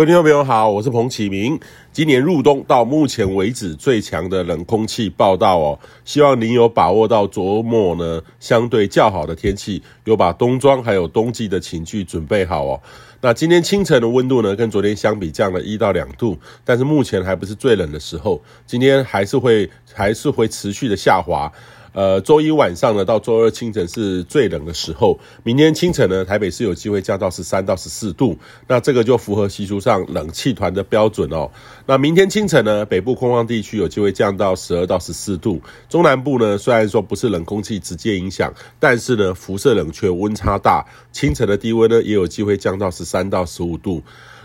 各位听众朋友好，我是彭启明。今年入冬到目前为止最强的冷空气报道哦，希望您有把握到周末呢相对较好的天气，有把冬装还有冬季的寝具准备好哦。那今天清晨的温度呢，跟昨天相比降了一到两度，但是目前还不是最冷的时候，今天还是会还是会持续的下滑。呃，周一晚上呢，到周二清晨是最冷的时候。明天清晨呢，台北是有机会降到十三到十四度，那这个就符合习俗上冷气团的标准哦。那明天清晨呢，北部空旷地区有机会降到十二到十四度，中南部呢，虽然说不是冷空气直接影响，但是呢，辐射冷却温差大，清晨的低温呢，也有机会降到十三到十五度。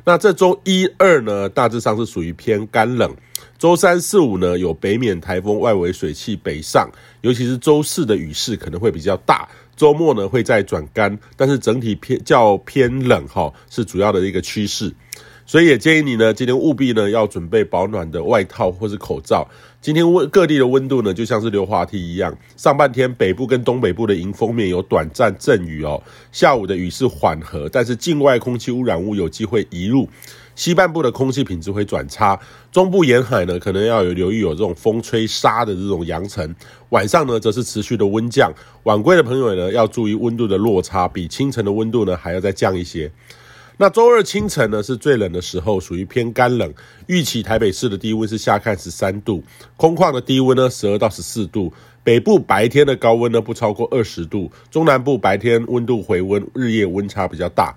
那这周一二呢，大致上是属于偏干冷。周三四五呢，有北冕台风外围水汽北上，尤其是周四的雨势可能会比较大。周末呢，会再转干，但是整体偏较偏冷哈，是主要的一个趋势。所以也建议你呢，今天务必呢要准备保暖的外套或是口罩。今天温各地的温度呢，就像是溜滑梯一样。上半天北部跟东北部的迎风面有短暂阵雨哦，下午的雨势缓和，但是境外空气污染物有机会移入。西半部的空气品质会转差，中部沿海呢可能要有留意有这种风吹沙的这种扬尘。晚上呢则是持续的温降，晚归的朋友呢要注意温度的落差，比清晨的温度呢还要再降一些。那周二清晨呢是最冷的时候，属于偏干冷。预期台北市的低温是下看十三度，空旷的低温呢十二到十四度。北部白天的高温呢不超过二十度，中南部白天温度回温，日夜温差比较大。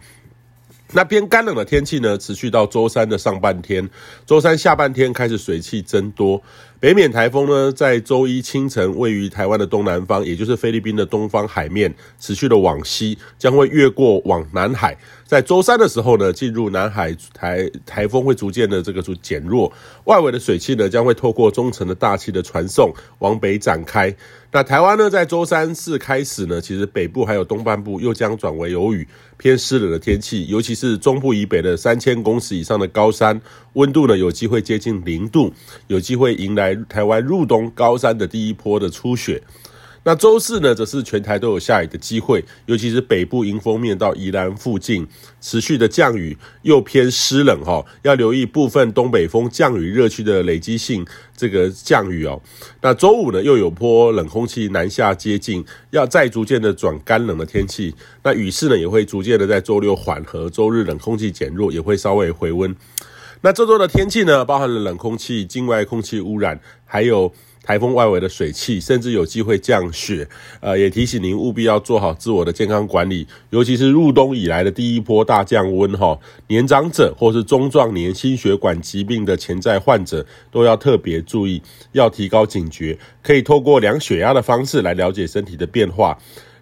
那偏干冷的天气呢，持续到周三的上半天，周三下半天开始水汽增多。北缅台风呢，在周一清晨位于台湾的东南方，也就是菲律宾的东方海面，持续的往西，将会越过往南海。在周三的时候呢，进入南海台台风会逐渐的这个就减弱，外围的水汽呢，将会透过中层的大气的传送往北展开。那台湾呢，在周三四开始呢，其实北部还有东半部又将转为有雨、偏湿冷的天气，尤其是中部以北的三千公尺以上的高山，温度呢有机会接近零度，有机会迎来台湾入冬高山的第一波的初雪。那周四呢，则是全台都有下雨的机会，尤其是北部迎风面到宜兰附近持续的降雨，又偏湿冷哈，要留意部分东北风降雨热区的累积性这个降雨哦。那周五呢，又有波冷空气南下接近，要再逐渐的转干冷的天气。那雨势呢，也会逐渐的在周六缓和，周日冷空气减弱，也会稍微回温。那这周的天气呢，包含了冷空气、境外空气污染，还有。台风外围的水汽，甚至有机会降雪，呃，也提醒您务必要做好自我的健康管理，尤其是入冬以来的第一波大降温哈，年长者或是中壮年心血管疾病的潜在患者都要特别注意，要提高警觉，可以透过量血压的方式来了解身体的变化。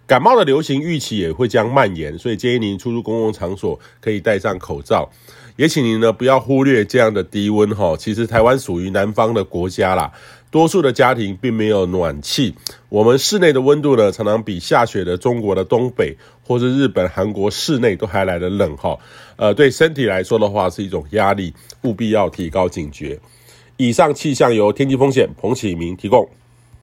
感冒的流行预期也会将蔓延，所以建议您出入公共场所可以戴上口罩，也请您呢不要忽略这样的低温哈，其实台湾属于南方的国家啦。多数的家庭并没有暖气，我们室内的温度呢，常常比下雪的中国的东北或是日本、韩国室内都还来得冷哈。呃，对身体来说的话是一种压力，务必要提高警觉。以上气象由天气风险彭启明提供。